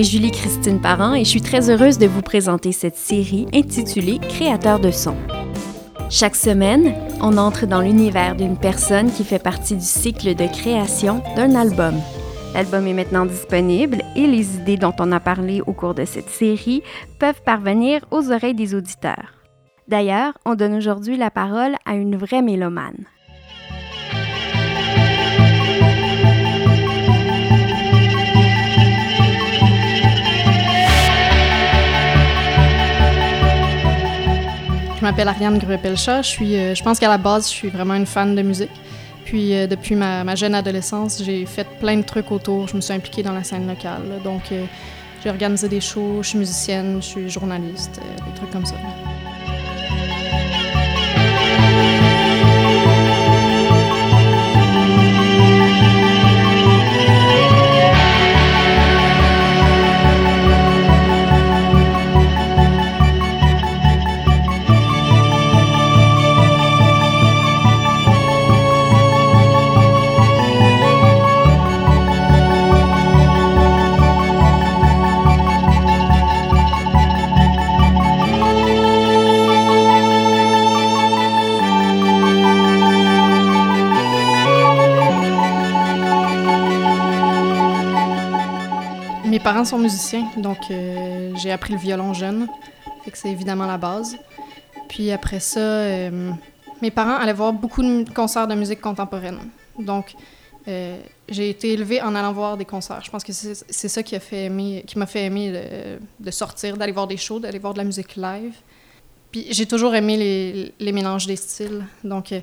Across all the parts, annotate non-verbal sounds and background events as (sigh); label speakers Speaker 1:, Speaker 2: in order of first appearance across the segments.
Speaker 1: Est Julie-Christine Parent et je suis très heureuse de vous présenter cette série intitulée Créateur de son. Chaque semaine, on entre dans l'univers d'une personne qui fait partie du cycle de création d'un album. L'album est maintenant disponible et les idées dont on a parlé au cours de cette série peuvent parvenir aux oreilles des auditeurs. D'ailleurs, on donne aujourd'hui la parole à une vraie mélomane.
Speaker 2: Je m'appelle Ariane Gruepelcha. Je, suis, euh, je pense qu'à la base, je suis vraiment une fan de musique. Puis euh, depuis ma, jeune adolescence, j'ai fait plein de trucs autour. Je me suis impliquée dans la scène locale. Donc euh, j'ai organisé des shows, je suis musicienne, je suis journaliste, des trucs comme ça. Mes parents sont musiciens, donc euh, j'ai appris le violon jeune. Fait que c'est évidemment la base. Puis après ça, euh, mes parents allaient voir beaucoup de concerts de musique contemporaine. Donc euh, j'ai été élevée en allant voir des concerts. Je pense que c'est ça qui m'a fait aimer, qui fait aimer de sortir, d'aller voir des shows, d'aller voir de la musique live. Puis j'ai toujours aimé les, les, mélanges des styles. Donc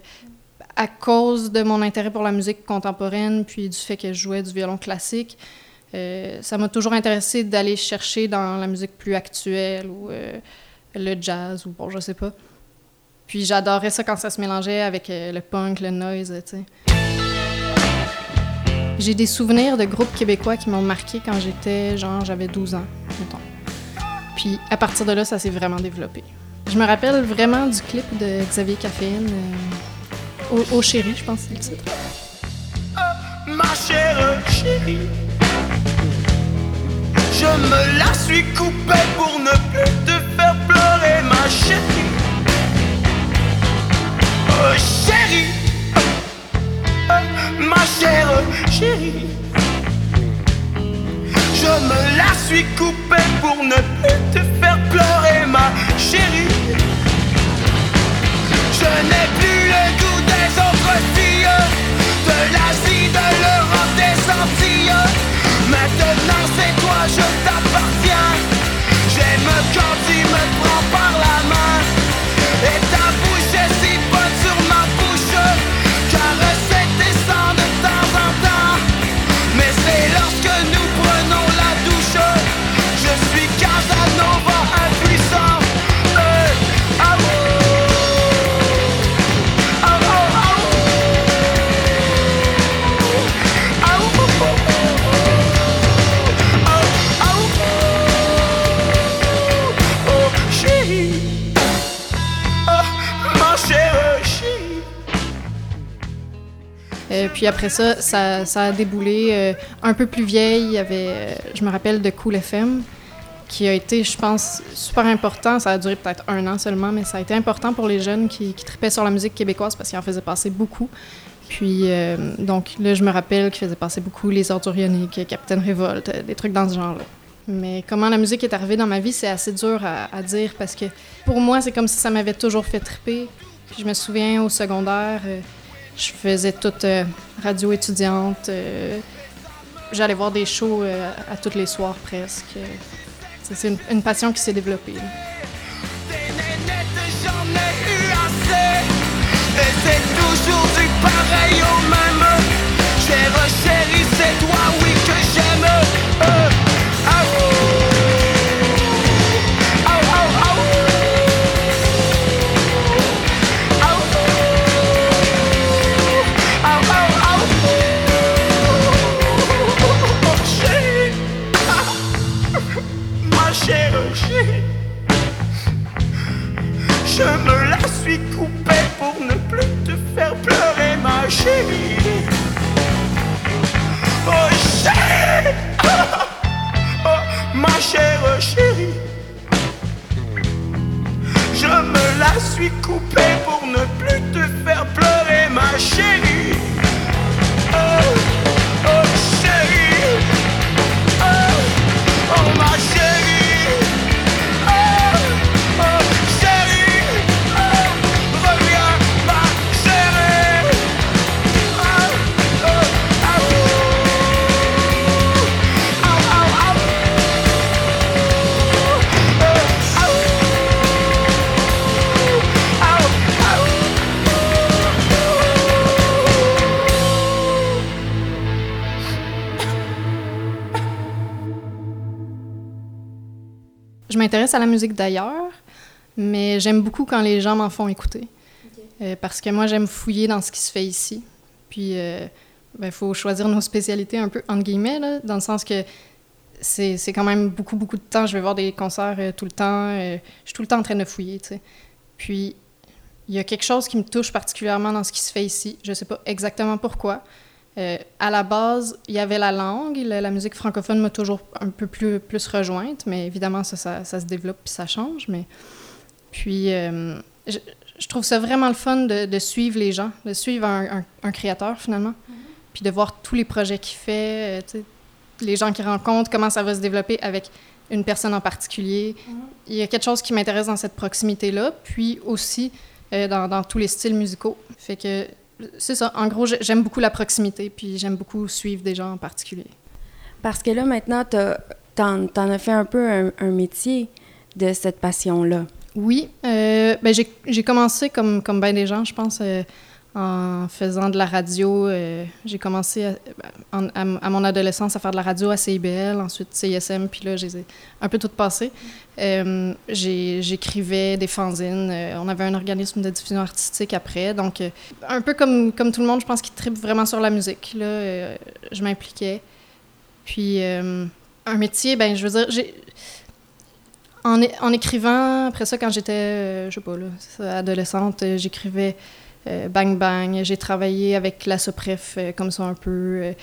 Speaker 2: à cause de mon intérêt pour la musique contemporaine, puis du fait que je jouais du violon classique, euh, ça m'a toujours intéressé d'aller chercher dans la musique plus actuelle ou euh, le jazz ou bon, je sais pas. Puis j'adorais ça quand ça se mélangeait avec euh, le punk, le noise, tu sais. J'ai des souvenirs de groupes québécois qui m'ont marqué quand j'étais, genre, j'avais 12 ans, mettons. Puis à partir de là, ça s'est vraiment développé. Je me rappelle vraiment du clip de Xavier Caféine, au, chéri, je pense que c'est le titre.
Speaker 3: ma chère chérie je me la suis coupée pour ne plus te faire pleurer, ma chérie. Oh chérie, ma chère chérie. Je me la suis coupée pour ne plus te faire pleurer, ma chérie. Je n'ai plus le goût des autres filles, de l'Asie, de l'Europe, des Antilles. Maintenant c'est je t'appartiens. J'aime quand tu me
Speaker 2: puis après ça, ça, a déboulé euh, un peu plus vieille. Il y avait, euh, je me rappelle, de Cool FM, qui a été, je pense, super important. Ça a duré peut-être un an seulement, mais ça a été important pour les jeunes qui, qui tripaient sur la musique québécoise parce qu'ils en faisaient passer beaucoup. Puis, donc là, je me rappelle qu'ils faisaient passer beaucoup Les Ordurioniques, Capitaine Révolte, des trucs dans ce genre-là. Mais comment la musique est arrivée dans ma vie, c'est assez dur à, à, dire parce que pour moi, c'est comme si ça m'avait toujours fait triper. Puis je me souviens au secondaire, je faisais toute euh, radio étudiante. Euh, j'allais voir des shows euh, à tous les soirs presque. C'est une, passion qui s'est développée. c'est toi, oui, que j'aime. je me la suis coupée pour ne plus te faire pleurer, ma chérie. Oh chérie, oh, (laughs) oh, ma chère chérie. Je
Speaker 3: me la suis coupée pour ne plus te faire pleurer, ma chérie.
Speaker 2: M'intéresse à la musique d'ailleurs, mais j'aime beaucoup quand les gens m'en font écouter. Euh, parce que moi, j'aime fouiller dans ce qui se fait ici. Puis, il euh, ben, faut choisir nos spécialités un peu, entre guillemets, là, dans le sens que c'est quand même beaucoup, beaucoup de temps. Je vais voir des concerts euh, tout le temps. je suis tout le temps en train de fouiller, tu sais. Puis, il y a quelque chose qui me touche particulièrement dans ce qui se fait ici. Je sais pas exactement pourquoi. À la base, il y avait la langue. La, la musique francophone m'a toujours un peu plus, plus rejointe, mais évidemment, ça, ça, ça se développe puis ça change. Mais puis, je, je trouve ça vraiment le fun de, de suivre les gens, de suivre un, un, créateur finalement, mm-hmm. puis de voir tous les projets qu'il fait, euh, les gens qu'il rencontre, comment ça va se développer avec une personne en particulier. Mm-hmm. Il y a quelque chose qui m'intéresse dans cette proximité-là, puis aussi euh, dans, dans, tous les styles musicaux. Fait que c'est ça. En gros, j'aime beaucoup la proximité, puis j'aime beaucoup suivre des gens en particulier.
Speaker 1: Parce que là, maintenant, t'en en as fait un peu un, un métier de cette passion-là.
Speaker 2: Oui, euh, ben j'ai commencé comme, comme bien des gens, je pense, euh, en faisant de la radio. Euh, j'ai commencé à, mon adolescence à faire de la radio à CIBL, ensuite CISM, puis là, j'ai un peu tout passé. J'écrivais des fanzines. on avait un organisme de diffusion artistique après. Donc, un peu comme, comme tout le monde, je pense qu'il tripe vraiment sur la musique. Là, je m'impliquais. Puis, un métier, ben je veux dire, en, écrivant, après ça, quand j'étais, euh, je sais pas, là, adolescente, euh, j'écrivais euh, Bang Bang. J'ai travaillé avec la Sopref, comme ça, un peu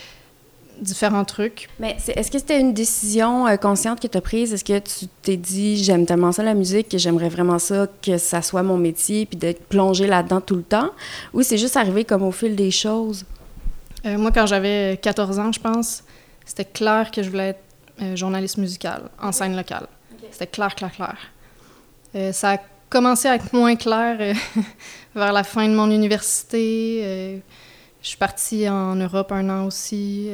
Speaker 2: différents trucs.
Speaker 1: Mais est-ce que c'était une décision consciente que tu as prise? Est-ce que tu t'es dit, j'aime tellement ça la musique, que j'aimerais vraiment ça, que ça soit mon métier, puis d'être plongé là-dedans tout le temps? Ou c'est juste arrivé comme au fil des choses?
Speaker 2: moi, quand j'avais 14 ans, je pense, c'était clair que je voulais être journaliste musical en scène locale. C'était clair, clair, clair. Euh, ça a commencé à être moins clair euh, (laughs) vers la fin de mon université. Euh, je suis partie en Europe un an aussi.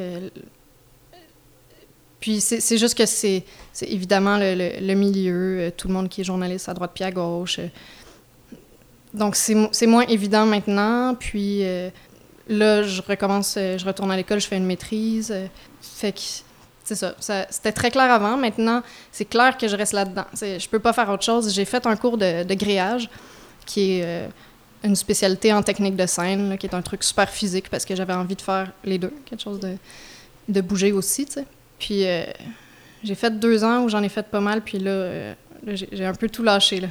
Speaker 2: puis c'est juste que c'est évidemment le, milieu, tout le monde qui est journaliste à droite puis à gauche. donc c'est moins évident maintenant. Puis là, je recommence, je retourne à l'école, je fais une maîtrise. fait que c'est ça. C'était très clair avant. Maintenant, c'est clair que je reste là-dedans. Je peux pas faire autre chose. J'ai fait un cours de, de grillage, qui est euh, une spécialité en technique de scène, qui est un truc super physique parce que j'avais envie de faire les deux, quelque chose de, bouger aussi. Puis euh, j'ai fait deux ans où j'en ai fait pas mal, puis là, euh, j'ai un peu tout lâché, là,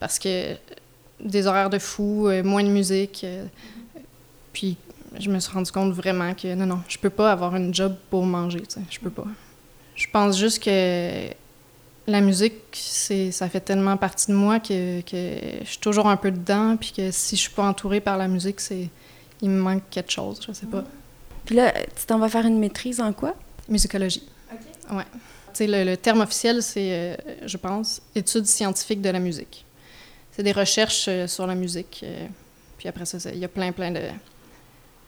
Speaker 2: parce que des horaires de fou, moins de musique, puis je me suis rendu compte vraiment que non, non, je peux pas avoir une job pour manger, tu sais, je peux pas. Je pense juste que la musique, c'est, ça fait tellement partie de moi que, que, je suis toujours un peu dedans, puis que si je suis pas entourée par la musique, c'est il me manque quelque chose, je sais pas.
Speaker 1: Puis là, tu t'en vas faire une maîtrise en quoi?
Speaker 2: Musicologie. OK. Ouais. Tu sais, le, terme officiel, c'est, euh, je pense, études scientifiques de la musique. C'est des recherches euh, sur la musique. Euh, puis après ça, il y a plein, plein de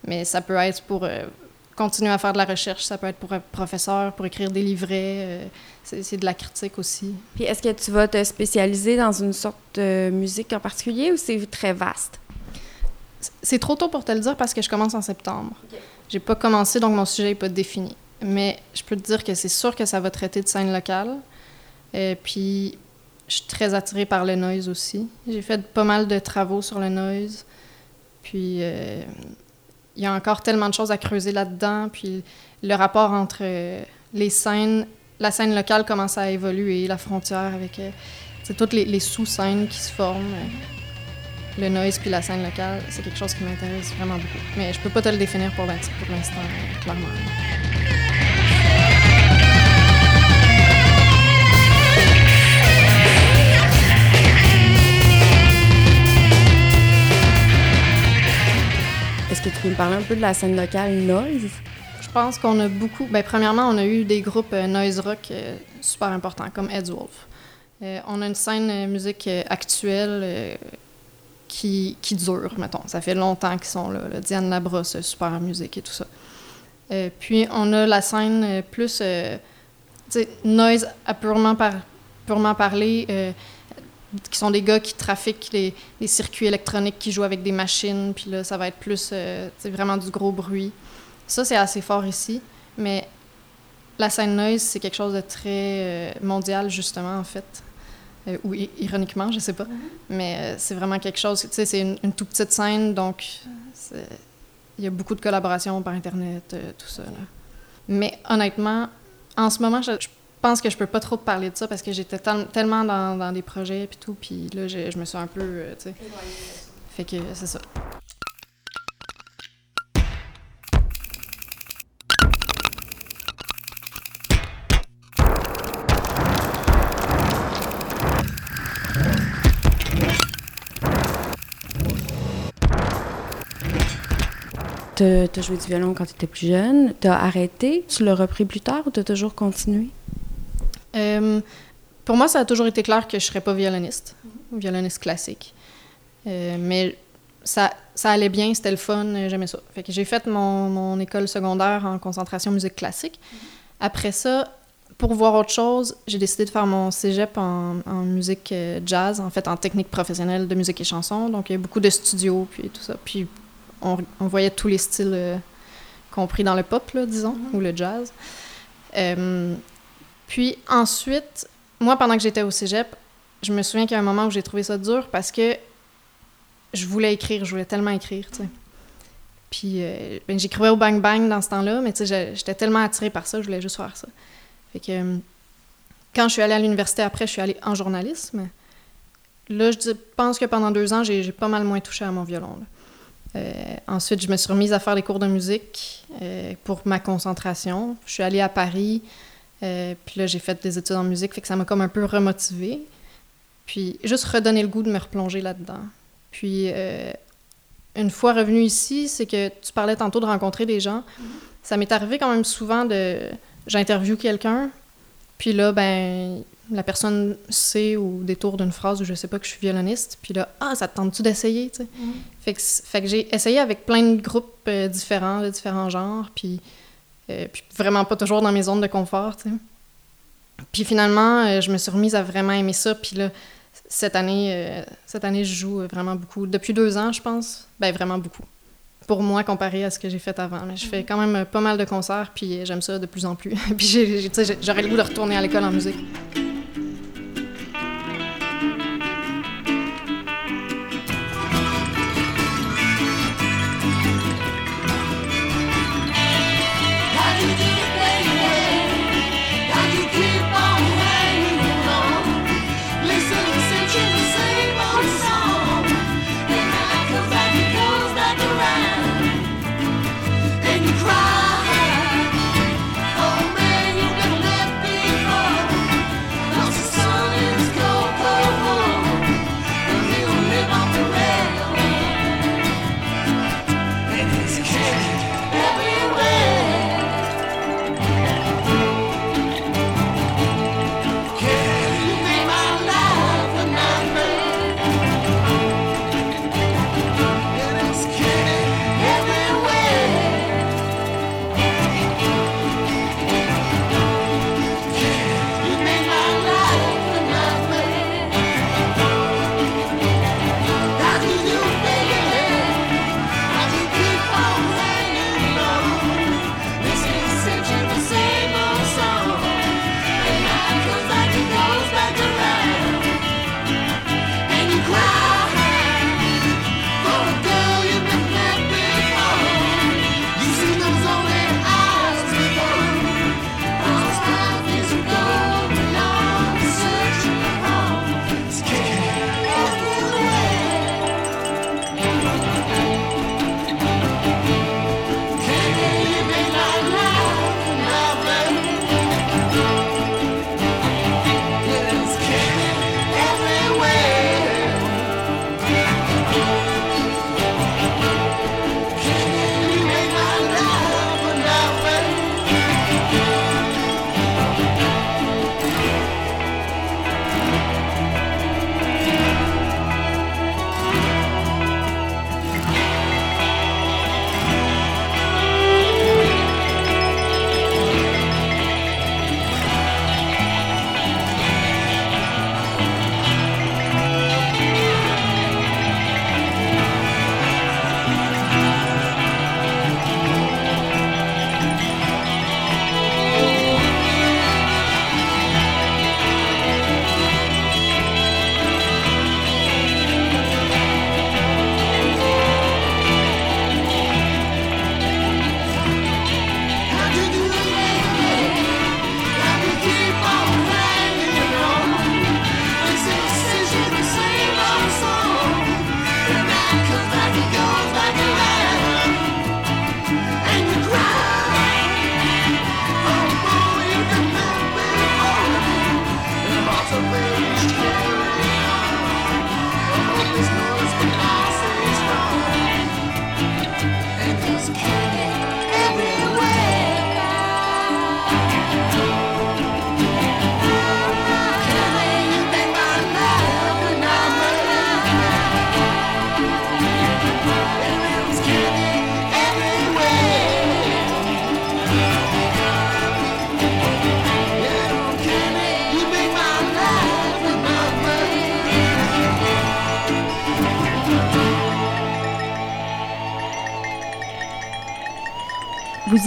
Speaker 2: mais ça peut être pour euh, continuer à faire de la recherche, ça peut être pour être professeur, pour écrire des livrets, euh, c'est de la critique aussi.
Speaker 1: Puis est-ce que tu vas te spécialiser dans une sorte de musique en particulier ou c'est très vaste?
Speaker 2: C'est trop tôt pour te le dire parce que je commence en septembre. J'ai pas commencé, donc mon sujet n'est pas défini. Mais je peux te dire que c'est sûr que ça va traiter de scène locale. Et euh, puis, je suis très attirée par le noise aussi. J'ai fait pas mal de travaux sur le noise. Puis, il y a encore tellement de choses à creuser là-dedans. Puis le rapport entre euh, les scènes, la scène locale commence à évoluer, la frontière avec euh, toutes les, sous-scènes qui se forment. Euh, le noise puis la scène locale, c'est quelque chose qui m'intéresse vraiment beaucoup. Mais je peux pas te le définir pour l'instant, clairement.
Speaker 1: Tu me parler un peu de la scène locale noise?
Speaker 2: Je pense qu'on a beaucoup. Bien, premièrement, on a eu des groupes euh, noise rock euh, super importants, comme Ed's Wolf. Euh, on a une scène musique actuelle qui, qui, dure, mettons. Ça fait longtemps qu'ils sont là. Diane Labrosse, super musique et tout ça. puis on a la scène plus noise à par, purement parler qui sont des gars qui trafiquent les, circuits électroniques, qui jouent avec des machines, puis là, ça va être plus, euh, vraiment du gros bruit. Ça, c'est assez fort ici, mais la scène noise, c'est quelque chose de très euh, mondial, justement, en fait. Euh, ou ironiquement, je sais pas. Mais euh, c'est vraiment quelque chose, tu sais, c'est une, une toute petite scène, donc il y a beaucoup de collaborations par Internet, tout ça. là. Mais honnêtement, en ce moment, je, je pense que je peux pas trop te parler de ça parce que j'étais tel- tellement dans, des projets puis tout, puis là, je, je me suis un peu, euh, tu sais... Fait que c'est ça.
Speaker 1: T'as joué du violon quand tu étais plus jeune. T'as arrêté? Tu l'as repris plus tard ou t'as toujours continué?
Speaker 2: Euh, pour moi, ça a toujours été clair que je serais pas violoniste, violoniste classique. Euh, mais ça, ça allait bien, c'était le fun, euh, j'aimais ça. Fait que j'ai fait mon, mon école secondaire en concentration musique classique. Après ça, pour voir autre chose, j'ai décidé de faire mon cégep en, en musique jazz, en fait en technique professionnelle de musique et chanson. Donc il y a beaucoup de studios, puis tout ça. Puis on, on voyait tous les styles euh, compris dans le pop, là, disons, ou le jazz. Euh, puis ensuite, moi, pendant que j'étais au cégep, je me souviens qu'il y a un moment où j'ai trouvé ça dur parce que je voulais écrire, je voulais tellement écrire, tu sais. Puis euh, ben, j'écrivais au Bang Bang dans ce temps-là, mais j'étais tellement attirée par ça, je voulais juste faire ça. Fait que euh, quand je suis allée à l'université après, je suis allée en journalisme. Là, je pense que pendant deux ans, j'ai pas mal moins touché à mon violon. Euh, ensuite, je me suis remise à faire des cours de musique pour ma concentration. Je suis allée à Paris. Euh, puis là, j'ai fait des études en musique, fait que ça m'a comme un peu remotivée. Puis juste redonner le goût de me replonger là-dedans. Puis euh, une fois revenue ici, c'est que tu parlais tantôt de rencontrer des gens. Ça m'est arrivé quand même souvent de... J'interviewe quelqu'un, puis là, ben, la personne sait au détour d'une phrase où je sais pas que je suis violoniste, puis là, ah, ça te tente-tu d'essayer, tu sais? Fait que, c- fait que j'ai essayé avec plein de groupes euh, différents, de différents genres, puis, euh, puis vraiment pas toujours dans mes zones de confort, tu sais. Puis finalement, euh, je me suis remise à vraiment aimer ça, puis là, cette année, euh, cette année, je joue vraiment beaucoup. Depuis deux ans, je pense, ben vraiment beaucoup. Pour moi, comparé à ce que j'ai fait avant. Mais je fais quand même pas mal de concerts, puis j'aime ça de plus en plus. (laughs) puis j'aurais le goût de retourner à l'école en musique.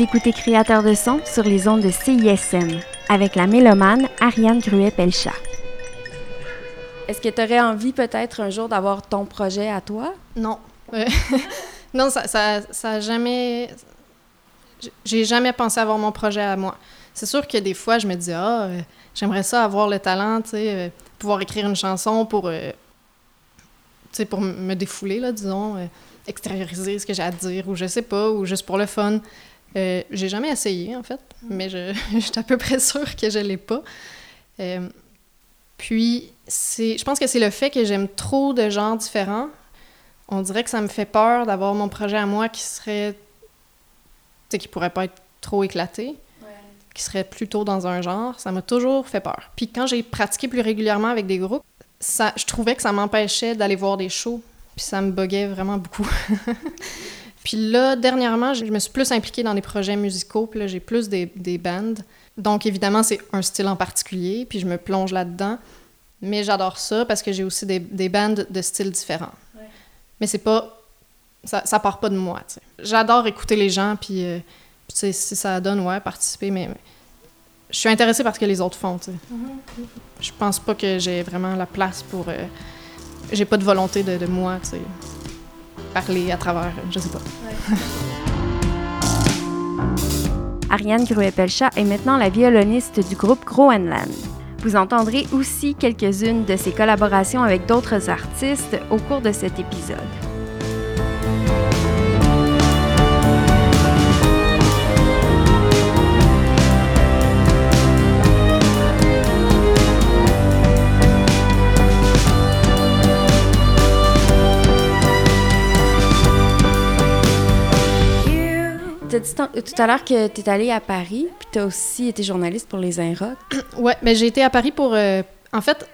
Speaker 1: Vous écoutez Créateur de son sur les ondes de CISM avec la mélomane Ariane Gruet-Pelchat. Est-ce que tu aurais envie peut-être un jour d'avoir ton projet à toi?
Speaker 2: Non. Euh, (laughs) non, ça, ça, ça a jamais. J'ai jamais pensé avoir mon projet à moi. C'est sûr que des fois, je me dis, ah, euh, j'aimerais ça avoir le talent, tu sais, euh, pouvoir écrire une chanson pour, tu sais, pour me défouler, là, disons, extérioriser ce que j'ai à dire, ou je sais pas, ou juste pour le fun. Euh, j'ai jamais essayé, en fait, mais je, (laughs) je suis à peu près sûre que je l'ai pas. Euh, puis, c'est, je pense que c'est le fait que j'aime trop de genres différents. On dirait que ça me fait peur d'avoir mon projet à moi qui serait. Tu sais, qui pourrait pas être trop éclaté, qui serait plutôt dans un genre. Ça m'a toujours fait peur. Puis, quand j'ai pratiqué plus régulièrement avec des groupes, ça, je trouvais que ça m'empêchait d'aller voir des shows. Puis, ça me buguait vraiment beaucoup. (laughs) Puis là, dernièrement, je me suis plus impliquée dans des projets musicaux, puis là, j'ai plus des, des bands. Donc, évidemment, c'est un style en particulier, puis je me plonge là-dedans. Mais j'adore ça parce que j'ai aussi des, des bands de styles différents. Mais c'est pas... Ça, ça part pas de moi, tu sais. J'adore écouter les gens, puis, euh, si ça donne, ouais, participer, mais... je suis intéressée par ce que les autres font, tu sais. Mm-hmm. Je pense pas que j'ai vraiment la place pour... Euh, j'ai pas de volonté de, de moi, tu sais parler à travers, je sais pas.
Speaker 1: Ariane Gruet-Pelchat est maintenant la violoniste du groupe Groenland. Vous entendrez aussi quelques-unes de ses collaborations avec d'autres artistes au cours de cet épisode. Tu as dit tout à l'heure que tu es allée à Paris, puis tu as aussi été journaliste pour les Inrocks. (clears throat)
Speaker 2: ouais, mais j'ai été à Paris pour. Euh, en fait,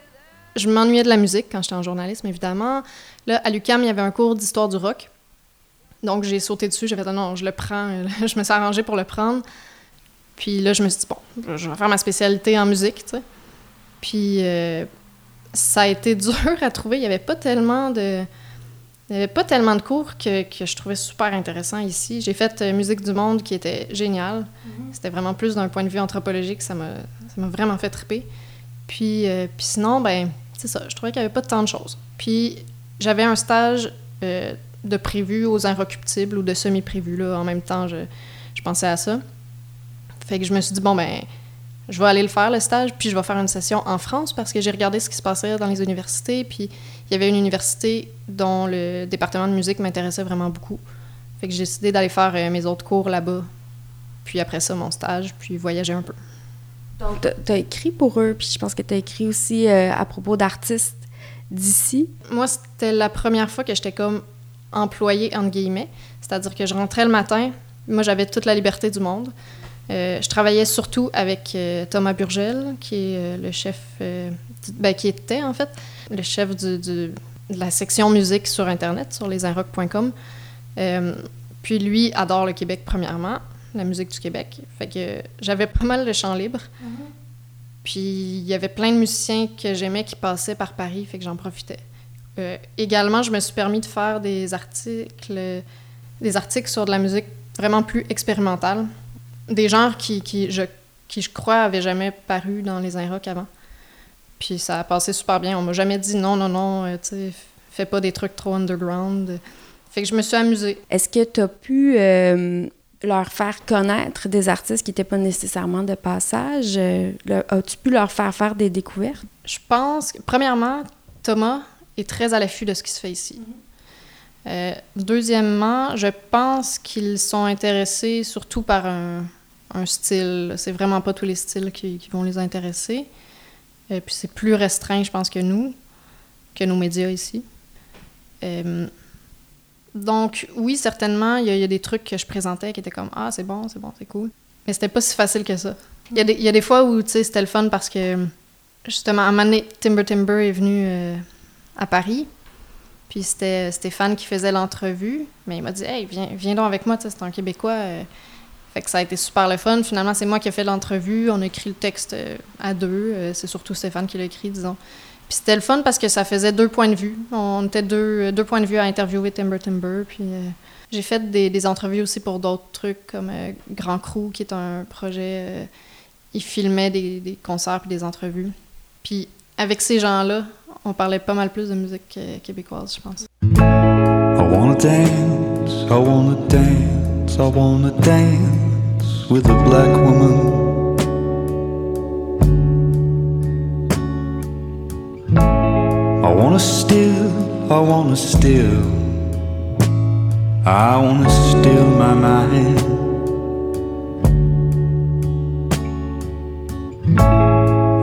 Speaker 2: je m'ennuyais de la musique quand j'étais en journalisme, évidemment. Là, à l'UCAM, il y avait un cours d'histoire du rock. Donc, j'ai sauté dessus. J'ai fait, non, je le prends. (laughs) je me suis arrangée pour le prendre. Puis là, je me suis dit, bon, je vais faire ma spécialité en musique. Puis, euh, ça a été (laughs) dur à trouver. Il n'y avait pas tellement de il n'y avait pas tellement de cours que, que, je trouvais super intéressant ici. J'ai fait euh, Musique du Monde qui était génial. Mm-hmm. C'était vraiment plus d'un point de vue anthropologique. Ça m'a vraiment fait triper. Puis, euh, puis sinon, ben, c'est ça. Je trouvais qu'il n'y avait pas tant de choses. Puis j'avais un stage euh, de prévu aux inrecuptibles ou de semi-prévu. Là. En même temps, je, je pensais à ça. Fait que je me suis dit, bon, ben, je vais aller le faire, le stage, puis je vais faire une session en France parce que j'ai regardé ce qui se passait dans les universités, puis il y avait une université dont le département de musique m'intéressait vraiment beaucoup. Fait que j'ai décidé d'aller faire euh, mes autres cours là-bas, puis après ça, mon stage, puis voyager un peu.
Speaker 1: Donc, tu as écrit pour eux, puis je pense que tu as écrit aussi euh, à propos d'artistes d'ici.
Speaker 2: Moi, c'était la première fois que j'étais comme employée, entre guillemets. C'est-à-dire que je rentrais le matin, moi, j'avais toute la liberté du monde. Euh, je travaillais surtout avec euh, Thomas Burgel, qui est euh, le chef, ben, qui était en fait le chef du, de la section musique sur Internet, sur lesinrock.com. puis lui adore le Québec, premièrement, la musique du Québec. Fait que j'avais pas mal de champs libres. Mm-hmm. Puis il y avait plein de musiciens que j'aimais qui passaient par Paris, fait que j'en profitais. également, je me suis permis de faire des articles, des articles sur de la musique vraiment plus expérimentale des genres qui, qui, je, qui, je crois, avaient jamais paru dans les Inrocks avant. Puis ça a passé super bien. On m'a jamais dit non, non, non, euh, tu sais, fais pas des trucs trop underground. Fait que je me suis amusée.
Speaker 1: Est-ce que tu as pu euh, leur faire connaître des artistes qui n'étaient pas nécessairement de passage? Euh, as-tu pu leur faire faire des découvertes?
Speaker 2: Je pense que, premièrement, Thomas est très à l'affût de ce qui se fait ici. Mm-hmm. deuxièmement, je pense qu'ils sont intéressés surtout par un, un style. C'est vraiment pas tous les styles qui, vont les intéresser. Et puis c'est plus restreint, je pense, que nous, que nos médias ici. Euh, donc, oui, certainement, il y, a des trucs que je présentais qui étaient comme Ah, c'est bon, c'est bon, c'est cool. Mais c'était pas si facile que ça. Il y, a des fois où, tu c'était le fun parce que, justement, à un moment Timber Timber est venu euh, à Paris. Puis c'était Stéphane qui faisait l'entrevue. Mais il m'a dit Hey, viens, viens donc avec moi, c'est un Québécois. Euh, ça a été super le fun. Finalement, c'est moi qui ai fait l'entrevue. On a écrit le texte euh, à deux. Euh, c'est surtout Stéphane qui l'a écrit, disons. Puis c'était le fun parce que ça faisait deux points de vue. On était deux, deux points de vue à interviewer Timber Timber. Puis J'ai fait des, des entrevues aussi pour d'autres trucs comme euh, Grand Crew, qui est un projet. euh, ils filmaient des, des concerts puis des entrevues. Puis avec ces gens-là, on parlait pas mal plus de musique euh, québécoise, je pense.
Speaker 4: I wanna dance, I wanna dance, I wanna dance with a black woman. I wanna steal, I wanna steal, I wanna steal my mind.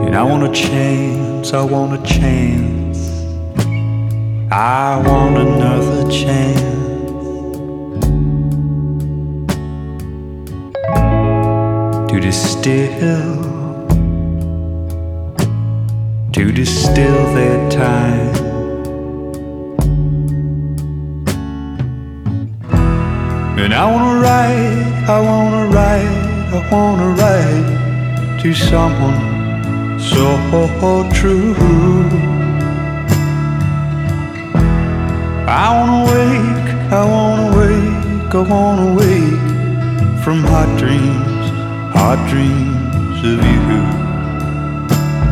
Speaker 4: And I want a chance, I want a chance. I want another chance distill, to distill their time. And I wanna write, I wanna write, I wanna write to someone so true. I wanna wake, I wanna wake, I wanna wake from hot dreams, hot dreams of you.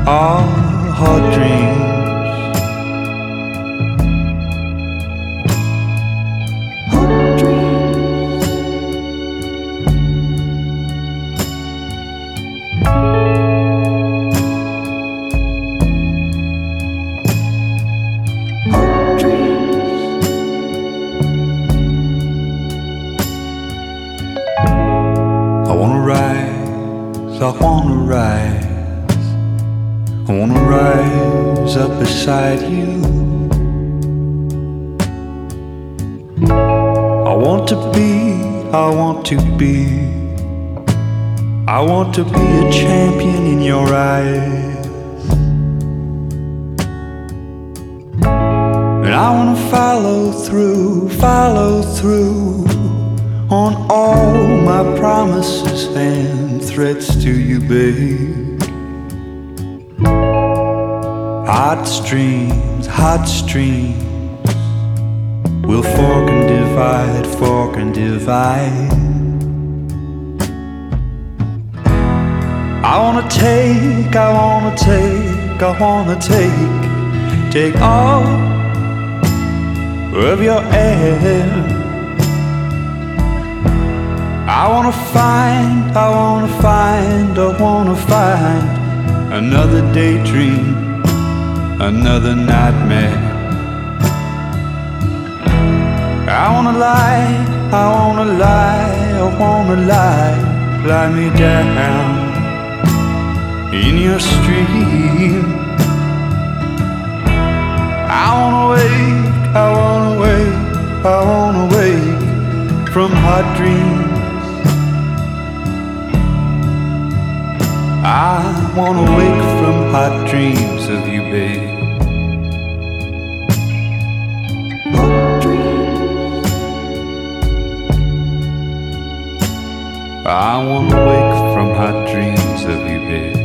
Speaker 4: Ah, hot dreams. I wanna follow through, follow through on all my promises and threats to you, babe. Hot streams, hot streams we will fork and divide, fork and divide. I wanna take, I wanna take, I wanna take, take all of your air. I wanna find, I wanna find, I wanna find another daydream, another nightmare. I wanna lie, I wanna lie, I wanna lie, lie me down in your stream. I wanna wake, I wanna wake, I wanna wake from hot dreams. I wanna wake from hot dreams of you, babe. I wanna wake from hot dreams of you, babe.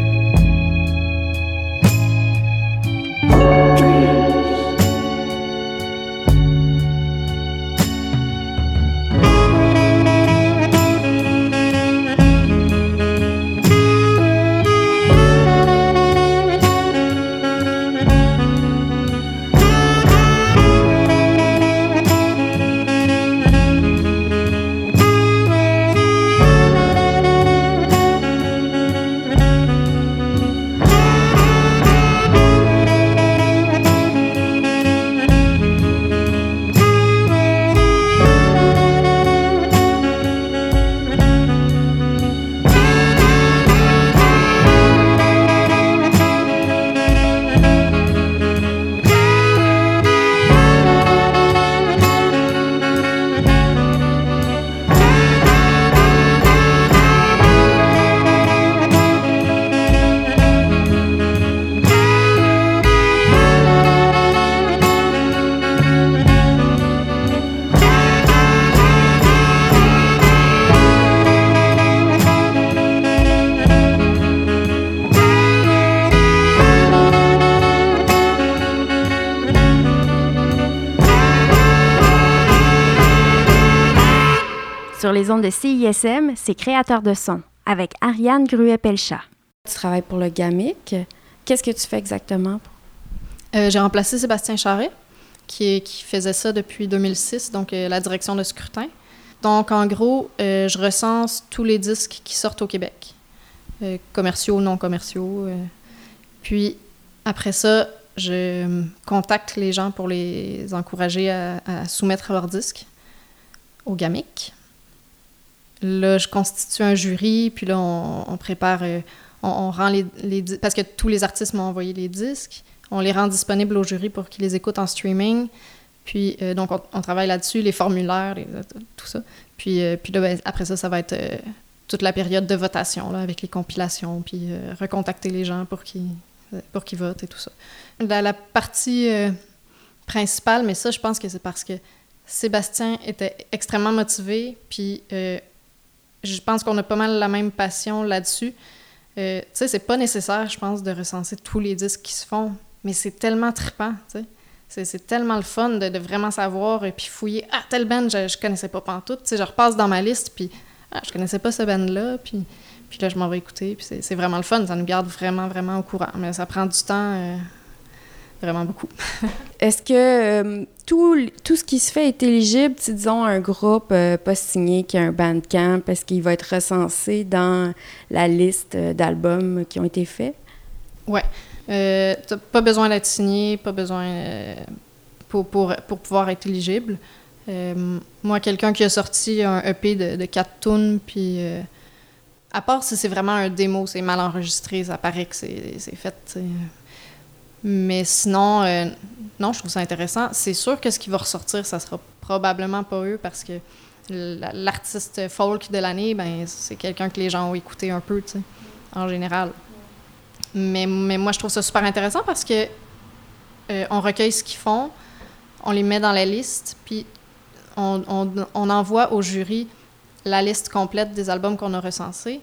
Speaker 1: CISM, c'est créateur de son, avec Ariane Gruet-Pelchat. Tu travailles pour le GAMIC. Qu'est-ce que tu fais exactement?
Speaker 2: Euh, J'ai remplacé Sébastien Charret, qui, faisait ça depuis 2006, donc euh, la direction de scrutin. Donc, en gros, euh, je recense tous les disques qui sortent au Québec, euh, commerciaux, non commerciaux. euh. Puis, après ça, je contacte les gens pour les encourager à, à soumettre leurs disques au GAMIC. Là, je constitue un jury, puis là, on, prépare, euh, on, rend les, les Parce que tous les artistes m'ont envoyé les disques. On les rend disponibles au jury pour qu'ils les écoutent en streaming. Puis, euh, donc, on, travaille là-dessus, les formulaires, les- tout ça. Puis, euh, puis là, ben, après ça, ça va être euh, toute la période de votation, là, avec les compilations, puis euh, recontacter les gens pour qu'ils euh, pour qu'ils votent et tout ça. La, partie euh, principale, mais ça, je pense que c'est parce que Sébastien était extrêmement motivé, puis euh, je pense qu'on a pas mal la même passion là-dessus. Euh, tu sais, c'est pas nécessaire, je pense, de recenser tous les disques qui se font, mais c'est tellement trippant, tu sais. C'est, tellement le fun de, vraiment savoir et puis fouiller. Ah, telle band, je, je connaissais pas pantoute. Tu sais, je repasse dans ma liste, puis ah, je connaissais pas ce band-là, puis, puis là, je m'en vais écouter, puis c'est, c'est vraiment le fun. Ça nous garde vraiment, vraiment au courant. Mais ça prend du temps, euh, vraiment beaucoup. (laughs)
Speaker 1: Est-ce que euh, tout, tout ce qui se fait est éligible, si disons un groupe euh, pas signé qui a un bandcamp, est-ce qu'il va être recensé dans la liste euh, d'albums qui ont été faits?
Speaker 2: Euh, t'as pas besoin d'être signé, pas besoin pour, pour, pour pouvoir être éligible. Moi, quelqu'un qui a sorti un EP de, de 4 tunes, puis à part si c'est vraiment un démo, c'est mal enregistré, ça paraît que c'est c'est fait. t'sais. Mais sinon, euh, non, je trouve ça intéressant. C'est sûr que ce qui va ressortir, ça sera probablement pas eux parce que la- l'artiste folk de l'année, ben, c'est quelqu'un que les gens ont écouté un peu, en général. Mais, mais moi, je trouve ça super intéressant parce que euh, on recueille ce qu'ils font, on les met dans la liste, puis on, on- on envoie au jury la liste complète des albums qu'on a recensés.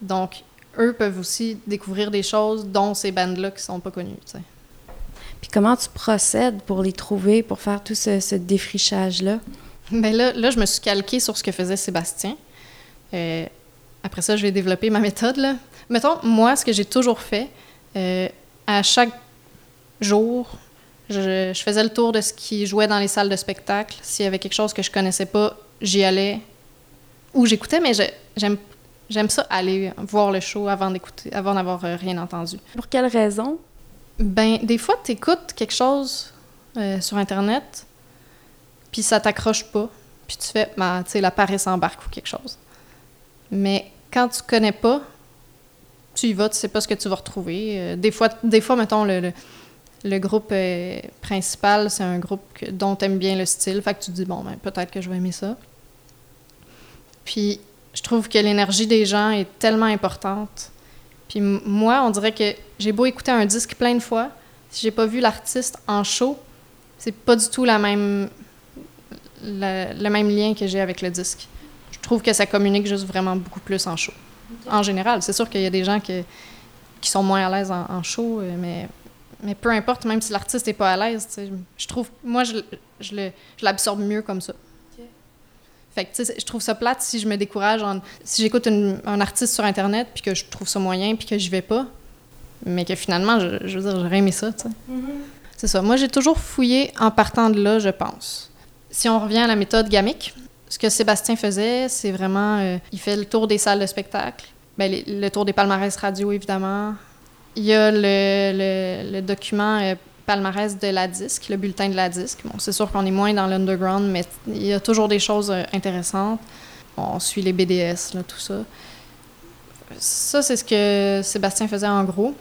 Speaker 2: Donc, eux peuvent aussi découvrir des choses dont ces bandes-là qui sont pas connues.
Speaker 1: Puis comment tu procèdes pour les trouver, pour faire tout ce, ce défrichage-là?
Speaker 2: Ben là, là, je me suis calquée sur ce que faisait Sébastien. Euh, après ça, je vais développer ma méthode. Là. Mettons, moi, ce que j'ai toujours fait, euh, à chaque jour, je, je faisais le tour de ce qui jouait dans les salles de spectacle. S'il y avait quelque chose que je connaissais pas, j'y allais. Ou j'écoutais, mais j'aime j'aime ça aller voir le show avant d'écouter, avant d'avoir euh, rien entendu.
Speaker 1: Pour quelle raison?
Speaker 2: Ben, des fois, tu écoutes quelque chose euh, sur Internet, puis ça t'accroche pas, puis tu fais, ben, tu sais, la Paris s'embarque ou quelque chose. Mais quand tu connais pas, tu y vas, tu sais pas ce que tu vas retrouver. Euh, des, fois, des fois, mettons, le, le, le groupe euh, principal, c'est un groupe que- dont tu aimes bien le style, fait que tu te dis, bon, ben, peut-être que je vais aimer ça. Puis, je trouve que l'énergie des gens est tellement importante. Puis moi, on dirait que j'ai beau écouter un disque plein de fois, si j'ai pas vu l'artiste en show, c'est pas du tout la même, la- le même lien que j'ai avec le disque. Je trouve que ça communique juste vraiment beaucoup plus en show. En général, c'est sûr qu'il y a des gens qui sont moins à l'aise en, en show, euh, mais, mais peu importe, même si l'artiste est pas à l'aise, je trouve, moi, je, je l'absorbe mieux comme ça. Fait que, je trouve ça plate si je me décourage. en- si j'écoute un artiste sur Internet, puis que je trouve ça moyen, puis que j'y vais pas, mais que finalement, je, je veux dire, j'aurais aimé ça, tu sais. C'est ça. Moi, j'ai toujours fouillé en partant de là, je pense. Si on revient à la méthode gamique, ce que Sébastien faisait, c'est vraiment... euh, il fait le tour des salles de spectacle, ben, les- le tour des palmarès radio, évidemment. Il y a le, le- le document euh, palmarès de la disque, le bulletin de la disque. Bon, c'est sûr qu'on est moins dans l'underground, mais il y a toujours des choses euh, intéressantes. On suit les BDS, tout ça. Ça, c'est ce que Sébastien faisait en gros.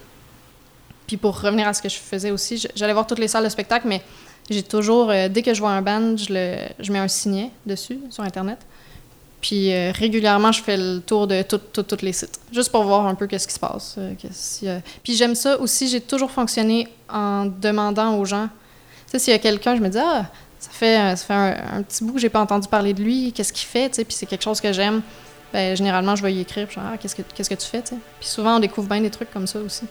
Speaker 2: Puis pour revenir à ce que je faisais aussi, j'allais voir toutes les salles de spectacle, mais j'ai toujours, euh, dès que je vois un band, je, le, je mets un signet dessus sur Internet. Puis euh, régulièrement, je fais le tour de tous les sites, juste pour voir un peu qu'est-ce qui se passe. euh, si, euh, Puis j'aime ça aussi, j'ai toujours fonctionné en demandant aux gens. Tu sais, s'il y a quelqu'un, je me dis, ah, ça fait, euh, ça fait un, petit bout que j'ai pas entendu parler de lui, qu'est-ce qu'il fait, tu sais, puis c'est quelque chose que j'aime. Ben, généralement, je vais y écrire, dis, ah, qu'est-ce que, qu'est-ce que tu fais, tu sais. Puis souvent, on découvre bien des trucs comme ça aussi.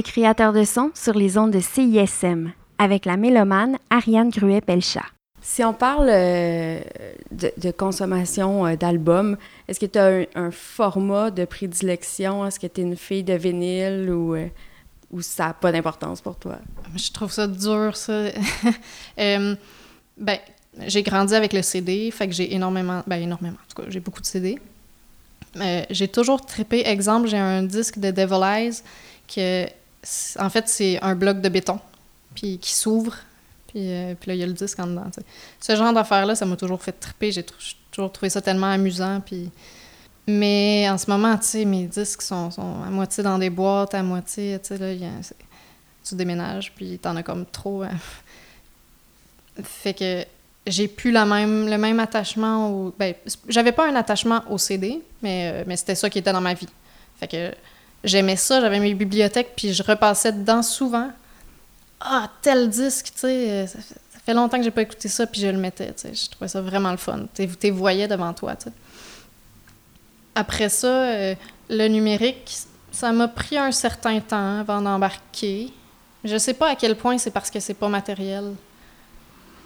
Speaker 1: Vous écoutez Créateur de son sur les ondes de CISM avec la mélomane Ariane Gruet-Pelchat. Si on parle euh, de, de consommation euh, d'albums, est-ce que tu as un, un format de prédilection? Est-ce que tu es une fille de vinyle ou, euh, ou ça n'a pas d'importance pour toi?
Speaker 2: Je trouve ça dur, ça. (laughs) Euh, ben, j'ai grandi avec le CD, fait que j'ai énormément, ben énormément, en tout cas, j'ai beaucoup de CD. Euh, j'ai toujours trippé. Exemple, j'ai un disque de Devil Eyes que, en fait, c'est un bloc de béton, puis qui s'ouvre, puis, euh, puis là, il y a le disque en dedans. Ce genre d'affaires-là, ça m'a toujours fait tripper. J'ai toujours trouvé ça tellement amusant, puis... Mais en ce moment, mes disques sont, à moitié dans des boîtes, à moitié, là, y a- tu déménages, puis t'en as comme trop. hein. Fait que j'ai plus la même, le même attachement au. Ben, j'avais pas un attachement au CD, mais, euh, mais c'était ça qui était dans ma vie. Fait que j'aimais ça, j'avais mes bibliothèques, puis je repassais dedans souvent. Ah, tel disque, tu sais, euh, ça, fait- longtemps que j'ai pas écouté ça, puis je le mettais, tu sais. Je trouvais ça vraiment le fun. Tu tu voyais devant toi, tu sais. Après ça, euh, le numérique, ça m'a pris un certain temps avant d'embarquer. Je sais pas à quel point c'est parce que c'est pas matériel.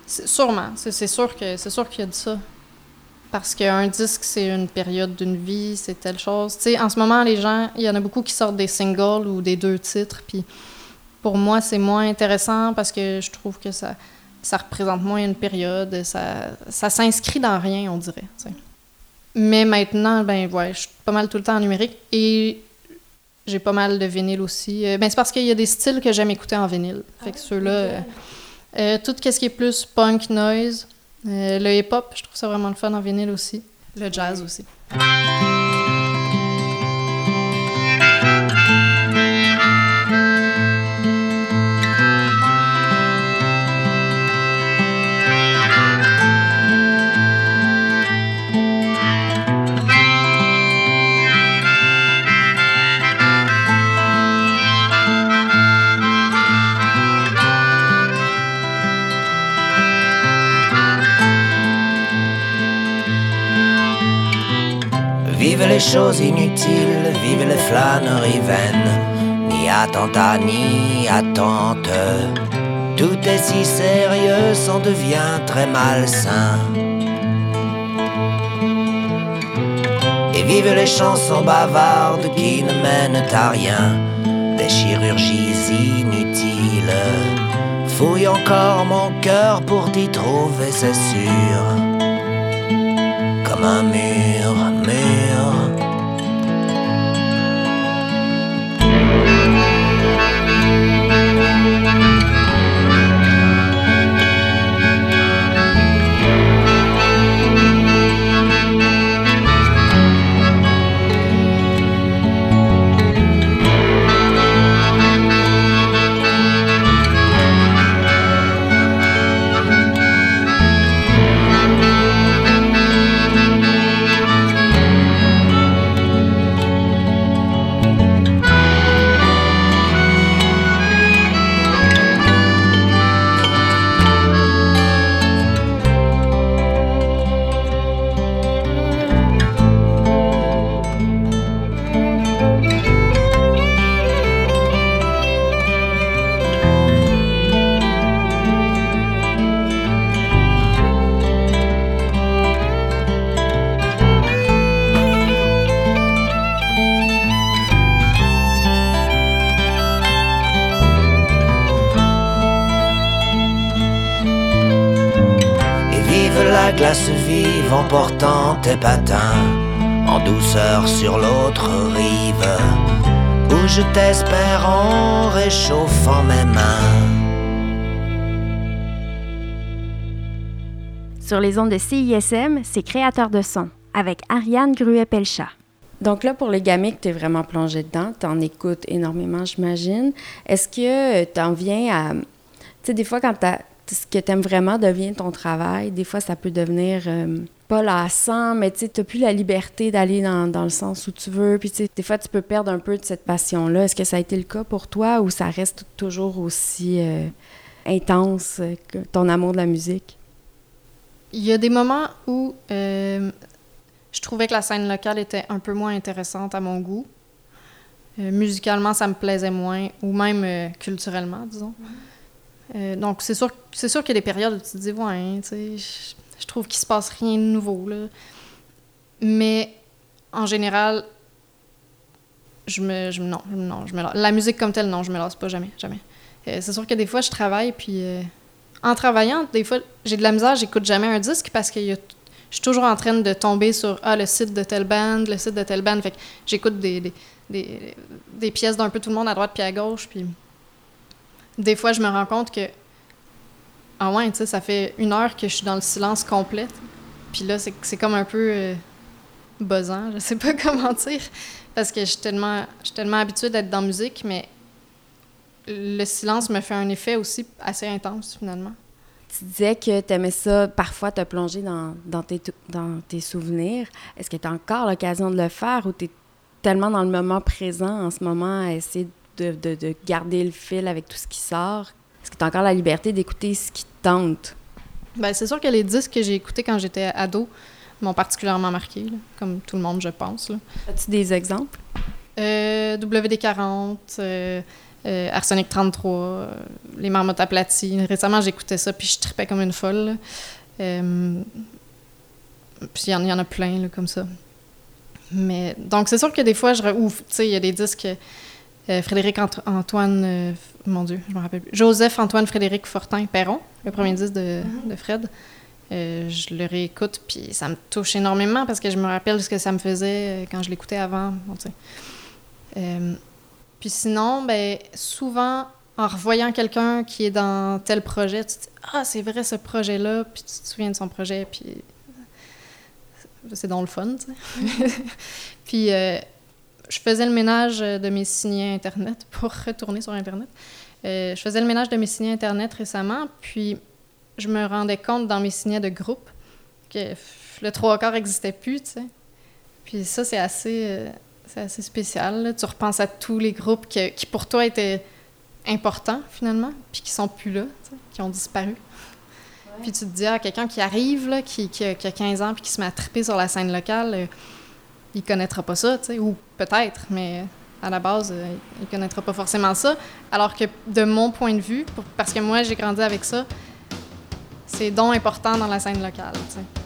Speaker 2: Sûrement, c'est c'est sûr que c'est sûr qu'il y a de ça. Parce qu'un disque, c'est une période d'une vie, c'est telle chose. Tu sais, en ce moment, les gens, il y en a beaucoup qui sortent des singles ou des deux titres, puis pour moi, c'est moins intéressant parce que je trouve que ça, ça représente moins une période, ça, ça s'inscrit dans rien, on dirait. tu sais. Mais maintenant, ben ouais, je suis pas mal tout le temps en numérique et j'ai pas mal de vinyle aussi. Euh, ben c'est parce qu'il y a des styles que j'aime écouter en vinyle. Fait que ceux-là, euh, euh, tout ce qui est plus punk, noise, le hip-hop, je trouve ça vraiment le fun en vinyle aussi. Le jazz aussi.
Speaker 5: Choses inutiles, vive les flâneries vaines, ni attentat ni attente. Tout est si sérieux, s'en devient très malsain. Et vive les chansons bavardes qui ne mènent à rien, des chirurgies inutiles. Fouille encore mon cœur pour t'y trouver, c'est sûr comme un mur, mur. Glace vive en portant tes patins en douceur sur l'autre rive où je t'espère en réchauffant mes mains.
Speaker 1: Sur les ondes de CISM, c'est Créateur de son avec Ariane Gruet-Pelchat. Donc là, pour les gamiques, tu es vraiment plongé dedans. Tu en écoutes énormément, j'imagine. Est-ce que tu en viens à... Tu sais, des fois, quand t'as- ce que tu aimes vraiment devient ton travail, des fois, ça peut devenir euh, pas lassant, mais tu t'as plus la liberté d'aller dans, dans le sens où tu veux. Puis, des fois, tu peux perdre un peu de cette passion-là. Est-ce que ça a été le cas pour toi ou ça reste toujours aussi euh, intense euh, que ton amour de la musique?
Speaker 2: Il y a des moments où euh, je trouvais que la scène locale était un peu moins intéressante à mon goût. Musicalement, ça me plaisait moins, ou même culturellement, disons. Euh, donc, c'est sûr, sûr qu'il y a des périodes où tu te dis, ouais, tu sais, je, trouve qu'il se passe rien de nouveau, là. Mais, en général, je me, je, non, non, je me La musique comme telle, non, je me lasse pas jamais, jamais. Euh, c'est sûr que des fois, je travaille, puis euh, en travaillant, des fois, j'ai de la misère, j'écoute jamais un disque parce que je suis toujours en train de tomber sur ah, le site de telle band, le site de telle band. Fait que j'écoute des, des, des, des pièces d'un peu tout le monde à droite puis à gauche. Puis des fois, je me rends compte que ah ouais, tu sais, ça fait une heure que je suis dans le silence complet. Puis là, c'est comme un peu euh, buzzant, je sais pas (laughs) comment dire. Parce que je suis tellement, je suis tellement habituée d'être dans la musique, mais le silence me fait un effet aussi assez intense finalement.
Speaker 1: Tu disais que tu aimais ça, parfois te plonger dans, dans, tes, dans tes souvenirs. Est-ce que tu as encore l'occasion de le faire ou tu es tellement dans le moment présent en ce moment à essayer de, de- de garder le fil avec tout ce qui sort? Est-ce que tu as encore la liberté d'écouter ce qui te tente?
Speaker 2: Ben, c'est sûr que les disques que j'ai écoutés quand j'étais ado m'ont particulièrement marqué, là, comme tout le monde, je pense. là.
Speaker 1: As-tu des exemples?
Speaker 2: Euh, WD-40, euh, euh, Arsenic 33, euh, Les Marmottes aplaties. Récemment, j'écoutais ça, puis je tripais comme une folle. puis il y, en- il y en a plein, là, comme ça. Mais, donc, c'est sûr que des fois, je... Ou, tu sais, il y a des disques... euh, Frédéric Ant- Antoine... euh, mon Dieu, je me rappelle plus. Joseph Antoine Frédéric Fortin Perron, le premier disque de, de Fred. Euh, je le réécoute, puis ça me touche énormément parce que je me rappelle ce que ça me faisait quand je l'écoutais avant. Bon, puis sinon, ben, souvent, en revoyant quelqu'un qui est dans tel projet, tu te dis Ah, c'est vrai ce projet-là, puis tu te souviens de son projet, puis c'est dans le fun, tu sais. (laughs) puis je faisais le ménage de mes signets Internet (laughs) pour retourner sur Internet. Euh, je faisais le ménage de mes signets Internet récemment, puis je me rendais compte dans mes signets de groupe que le trois quarts n'existait plus, tu sais. Puis ça, c'est assez, euh, c'est assez spécial. là. Tu repenses à tous les groupes que- qui, pour toi, étaient importants, finalement, puis qui sont plus là, tu sais, qui ont disparu. Puis tu te dis, ah, quelqu'un qui arrive, là, qui, qui a, qui a 15 ans, puis qui se met à triper sur la scène locale, euh, il connaîtra pas ça, tu sais, ou peut-être, mais à la base, euh, il connaîtra pas forcément ça. Alors que de mon point de vue, parce que moi, j'ai grandi avec ça, c'est donc important dans la scène locale, tu sais.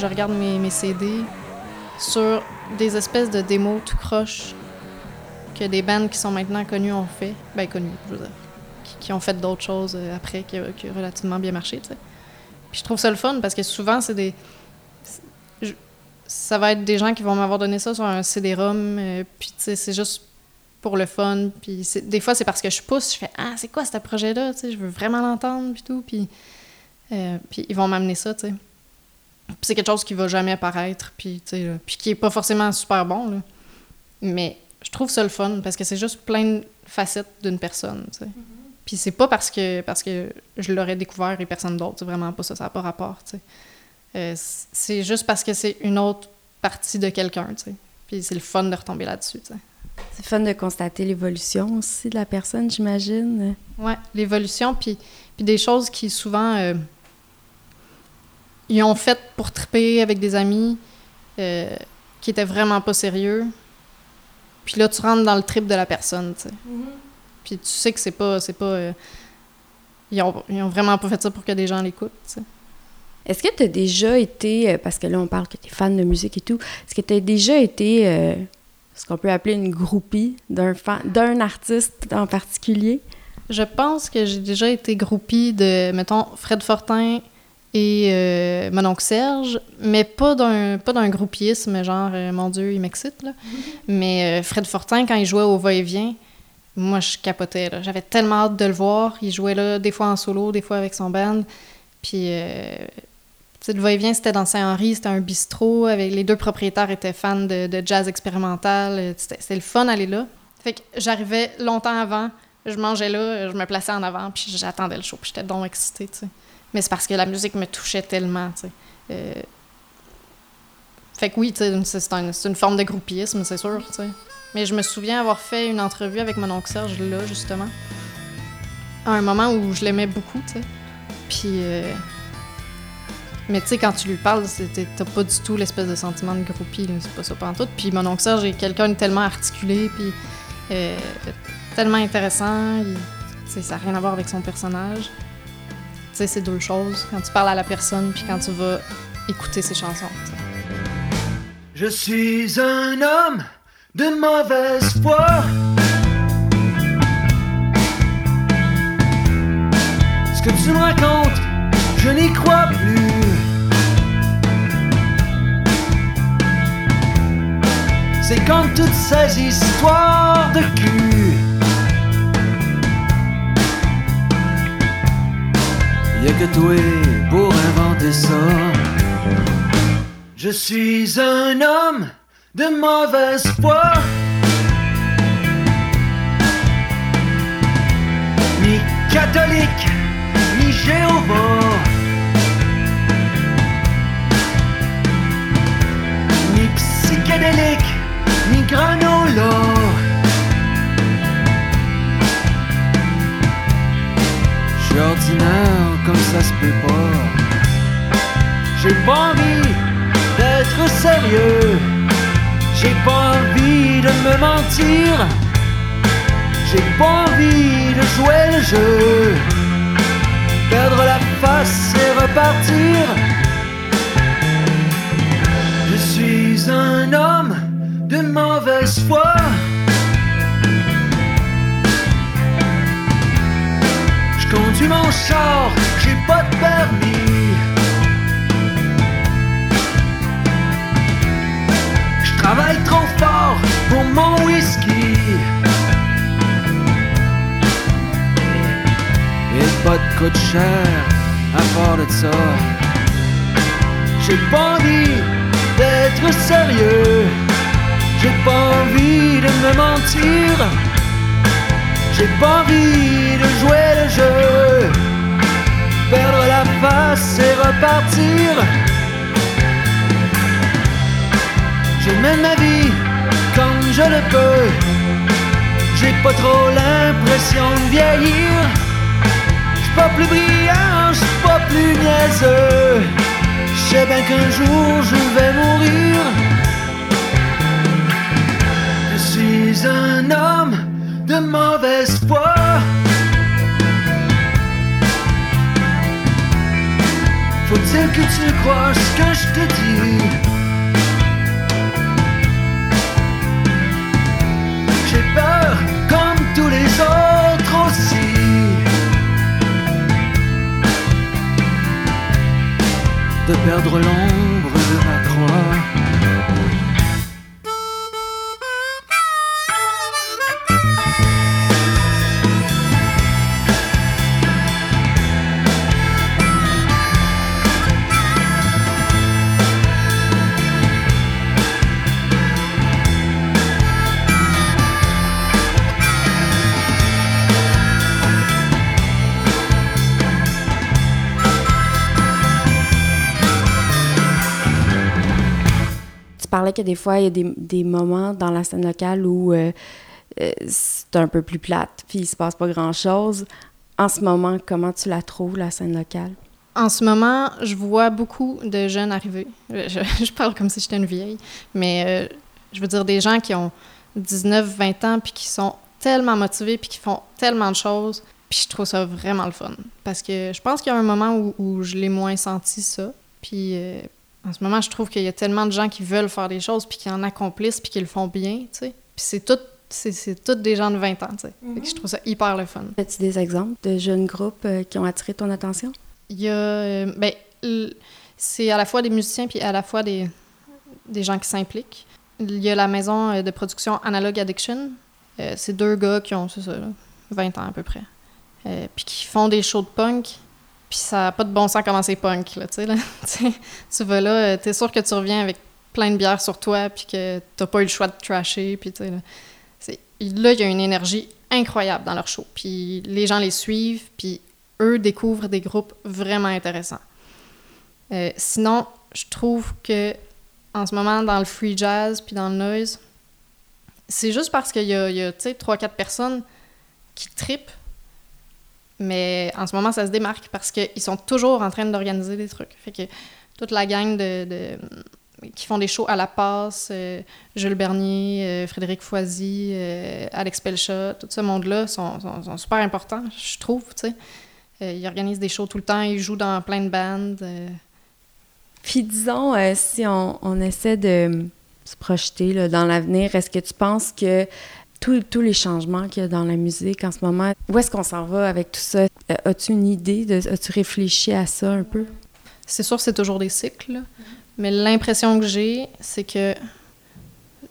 Speaker 2: Je regarde mes, mes CD sur des espèces de démos tout croche que des bands qui sont maintenant connus ont fait. Ben, connus, je veux dire. Qui, ont fait d'autres choses euh, après, qui, qui a relativement bien marché. Puis je trouve ça le fun parce que souvent, c'est des. Ça va être des gens qui vont m'avoir donné ça sur un CD-ROM, euh, puis tu c'est juste pour le fun. Puis des fois, c'est parce que je pousse, je fais Ah, c'est quoi ce projet-là, tu sais, je veux vraiment l'entendre, puis tout. Puis, euh, puis ils vont m'amener ça, tu sais. C'est quelque chose qui va jamais apparaître, puis, puis qui est pas forcément super bon, là. Mais je trouve ça le fun parce que c'est juste plein de facettes d'une personne, tu sais. Puis c'est pas parce que, parce que je l'aurais découvert et personne d'autre, c'est vraiment pas ça, ça n'a pas rapport. Euh, c'est juste parce que c'est une autre partie de quelqu'un. Puis c'est le fun de retomber là-dessus.
Speaker 1: C'est fun de constater l'évolution aussi de la personne, j'imagine.
Speaker 2: Ouais, l'évolution, puis, puis des choses qui souvent euh, ils ont fait pour triper avec des amis euh, qui étaient vraiment pas sérieux. Puis là, tu rentres dans le trip de la personne, tu sais. Puis tu sais que c'est pas. C'est pas euh, ils, ont, ils ont vraiment pas fait ça pour que des gens l'écoutent, tu sais.
Speaker 1: Est-ce que tu as déjà été, euh, parce que là on parle que tu es fan de musique et tout, est-ce que tu as déjà été euh, ce qu'on peut appeler une groupie d'un fan- d'un artiste en particulier?
Speaker 2: Je pense que j'ai déjà été groupie de, mettons, Fred Fortin et euh, mon oncle Serge, mais pas d'un pas d'un groupisme, genre, euh, mon Dieu, il m'excite, là. (laughs) Mais euh, Fred Fortin, quand il jouait au Va-et-Vient, moi, je capotais, là. J'avais tellement hâte de le voir. Il jouait là, des fois en solo, des fois avec son band. Puis, euh, tu sais, le Va-et-Vient, c'était dans Saint-Henri, c'était un bistrot. Avec, les deux propriétaires étaient fans de, de jazz expérimental. C'était c'était le fun d'aller là. Fait que j'arrivais longtemps avant, je mangeais là, je me plaçais en avant, puis j'attendais le show, puis j'étais donc excitée, tu sais. Mais c'est parce que la musique me touchait tellement, tu sais. Euh, Fait que oui, c'est un- une forme de groupisme, c'est sûr, tu sais. Mais je me souviens avoir fait une entrevue avec mon oncle Serge là, justement. À un moment où je l'aimais beaucoup, tu sais. Puis. euh, Mais tu sais, quand tu lui parles, t'as pas du tout l'espèce de sentiment de groupie, c'est pas ça tout. Puis mon oncle Serge est quelqu'un de tellement articulé, puis euh, tellement intéressant. ça n'a rien à voir avec son personnage. C'est deux choses. Quand tu parles à la personne, puis quand tu vas écouter ses chansons.
Speaker 4: Je suis un homme de mauvaise foi. Ce que tu me racontes, je n'y crois plus. C'est comme toutes ces histoires de cul. Y a que toi pour inventer ça. Je suis un homme de mauvaise foi. Ni catholique, ni Jéhovah. Ni psychédélique, ni granola. Je ordinaire ça se peut pas. J'ai pas envie d'être sérieux. J'ai pas envie de me mentir. J'ai pas envie de jouer le jeu. Perdre la face et repartir. Je suis un homme de mauvaise foi. Conduis mon char, j'ai pas de permis. Je travaille trop fort pour mon whisky. Et pas de coûte cher à part de ça. J'ai pas envie d'être sérieux. J'ai pas envie de me mentir. J'ai pas envie de jouer le jeu. Perdre la face et repartir. Je mène ma vie comme je le peux. J'ai pas trop l'impression de vieillir. J'suis pas plus brillant, j'suis pas plus niaiseux. J'sais bien qu'un jour je vais mourir. Je suis un homme de mauvaise foi. Faut-il que tu crois ce que je te dis? J'ai peur
Speaker 3: comme tous les autres aussi. De perdre l'ombre
Speaker 1: parlais que des fois, il y a des, des moments dans la scène locale où euh, euh, c'est un peu plus plate, puis il se passe pas grand-chose. En ce moment, comment tu la trouves, la scène locale?
Speaker 2: En ce moment, je vois beaucoup de jeunes arriver. Je, (laughs) je- parle comme si j'étais une vieille, mais euh, je veux dire des gens qui ont 19, 20 ans, puis qui sont tellement motivés, puis qui font tellement de choses. Puis je trouve ça vraiment le fun. Parce que je pense qu'il y a un moment où, je l'ai moins senti, ça. Puis euh, en ce moment, je trouve qu'il y a tellement de gens qui veulent faire des choses, puis qui en accomplissent, puis qui le font bien, tu sais. Puis c'est tout... C'est, des gens de 20 ans, tu sais. Fait que je trouve ça hyper le fun.
Speaker 1: As-tu des exemples de jeunes groupes euh, qui ont attiré ton attention?
Speaker 2: Il y a. euh, ben, c'est à la fois des musiciens puis à la fois des, des gens qui s'impliquent. Il y a la maison euh, de production Analog Addiction. Euh, c'est deux gars qui ont, c'est ça, là, 20 ans à peu près. Euh, puis qui font des shows de punk. Puis ça n'a pas de bon sens comment c'est punk, là, tu sais, là. (laughs) Tu vas là, euh, t'es sûr que tu reviens avec plein de bière sur toi, puis que t'as pas eu le choix de trasher, puis tu sais, là. Là, il y a une énergie incroyable dans leur show. Puis les gens les suivent, puis eux découvrent des groupes vraiment intéressants. Euh, sinon, je trouve que en ce moment, dans le free jazz puis dans le noise, c'est juste parce qu'il y a, a, tu sais, 3-4 personnes qui tripent, mais en ce moment, ça se démarque parce qu'ils sont toujours en train d'organiser des trucs. Fait que toute la gang de, qui font des shows à la passe, euh, Jules Bernier, euh, Frédéric Foisy, euh, Alex Pelchat, tout ce monde-là sont, sont- super importants, je trouve, tu ils organisent des shows tout le temps, ils jouent dans plein de bandes.
Speaker 1: Puis disons, si on, on essaie de se projeter là, dans l'avenir, est-ce que tu penses que tous les changements qu'il y a dans la musique en ce moment, où est-ce qu'on s'en va avec tout ça? Euh, As-tu une idée? De, as-tu réfléchi à ça un peu?
Speaker 2: C'est sûr, c'est toujours des cycles, là. mais l'impression que j'ai, c'est que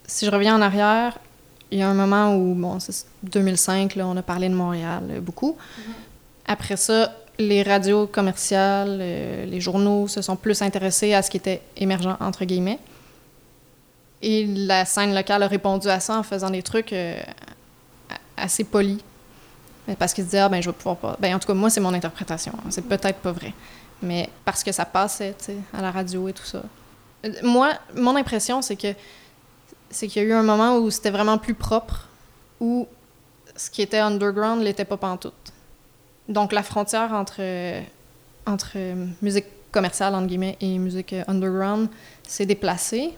Speaker 2: si je reviens en arrière, il y a un moment où, bon, c'est 2005, là, on a parlé de Montréal euh, beaucoup. Après ça, les radios commerciales, euh, les journaux se sont plus intéressés à ce qui était émergent, entre guillemets. Et la scène locale a répondu à ça en faisant des trucs euh, assez polis. Parce qu'ils se disaient, ah, ben, je vais pouvoir pas. Ben, en tout cas, moi, c'est mon interprétation. hein. C'est peut-être pas vrai. Mais parce que ça passait, à la radio et tout ça. Euh, Moi, mon impression, c'est que c'est qu'il y a eu un moment où c'était vraiment plus propre, où ce qui était underground l'était pas pantoute. Donc la frontière entre, entre musique commerciale, entre guillemets, et musique euh, underground s'est déplacée.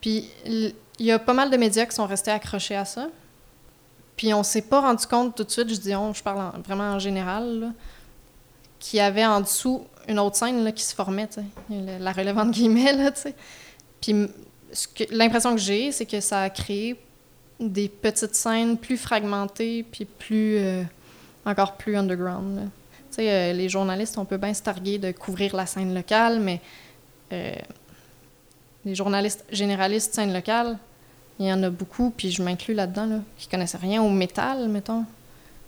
Speaker 2: Puis il y a pas mal de médias qui sont restés accrochés à ça. Puis on s'est pas rendu compte tout de suite, je dis je parle en- vraiment en général, qu'il y avait en dessous une autre scène là, qui se formait, la relève entre guillemets, là. Puis ce que- l'impression que j'ai, c'est que ça a créé des petites scènes plus fragmentées, puis plus, euh, encore plus underground. euh, les journalistes, on peut bien se targuer de couvrir la scène locale, mais euh, les journalistes généralistes scène locale, il y en a beaucoup, puis je m'inclus là-dedans, là, qui connaissaient rien au métal, mettons. tu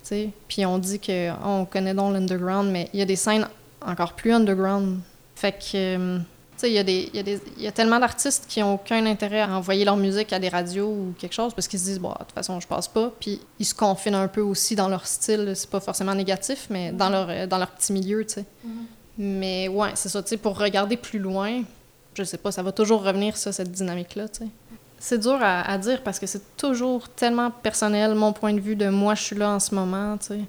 Speaker 2: sais. Puis on dit qu'on connaît donc l'underground, mais il y a des scènes encore plus underground. Fait que, euh, tu sais, il y, a des- y, a des- il y a tellement d'artistes qui n'ont aucun intérêt à envoyer leur musique à des radios ou quelque chose parce qu'ils se disent, bon, de toute façon, je passe pas. Puis ils se confinent un peu aussi dans leur style. C'est pas forcément négatif, mais dans, leur, euh, dans leur petit milieu, tu sais. Mais ouais, c'est ça, tu sais, pour regarder plus loin, je sais pas, ça va toujours revenir, ça, cette dynamique-là, tu sais. C'est dur à, dire parce que c'est toujours tellement personnel, mon point de vue de moi, je suis là en ce moment, tu sais.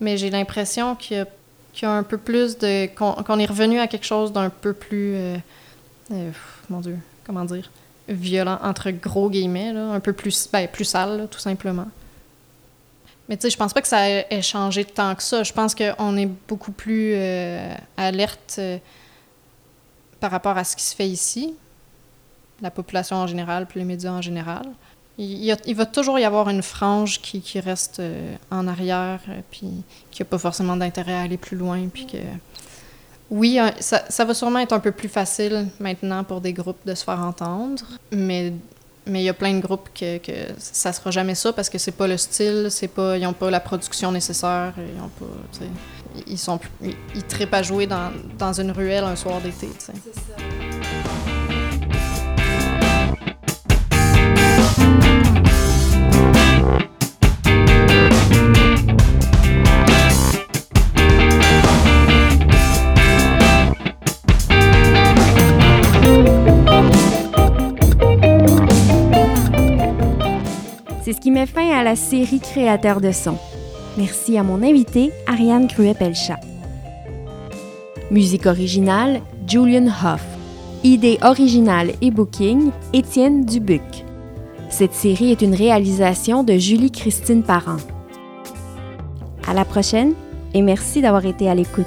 Speaker 2: Mais j'ai l'impression qu'il y, qu'il y a un peu plus de. qu'on est revenu à quelque chose d'un peu plus. euh, euh, mon Dieu, comment dire Violent, entre gros guillemets, là, un peu plus, ben, plus sale, tout simplement. Mais tu sais, je pense pas que ça ait changé tant que ça. Je pense qu'on est beaucoup plus euh, alerte par rapport à ce qui se fait ici, la population en général, puis les médias en général. Il, va toujours y avoir une frange qui, reste euh, en arrière, euh, puis qui n'a pas forcément d'intérêt à aller plus loin, puis que... Oui, ça, ça va sûrement être un peu plus facile maintenant pour des groupes de se faire entendre, mais mais il y a plein de groupes que, que ça sera jamais ça parce que c'est pas le style, c'est pas ils ont pas la production nécessaire, ils ont pas ils sont ils, ils à jouer dans, dans une ruelle un soir d'été.
Speaker 1: C'est ce qui met fin à la série Créateurs de son. Merci à mon invité, Ariane Cruet-Pelchat. Musique originale, Julian Hoff. Idée originale et booking, Étienne Dubuc. Cette série est une réalisation de Julie-Christine Parent. À la prochaine et merci d'avoir été à l'écoute.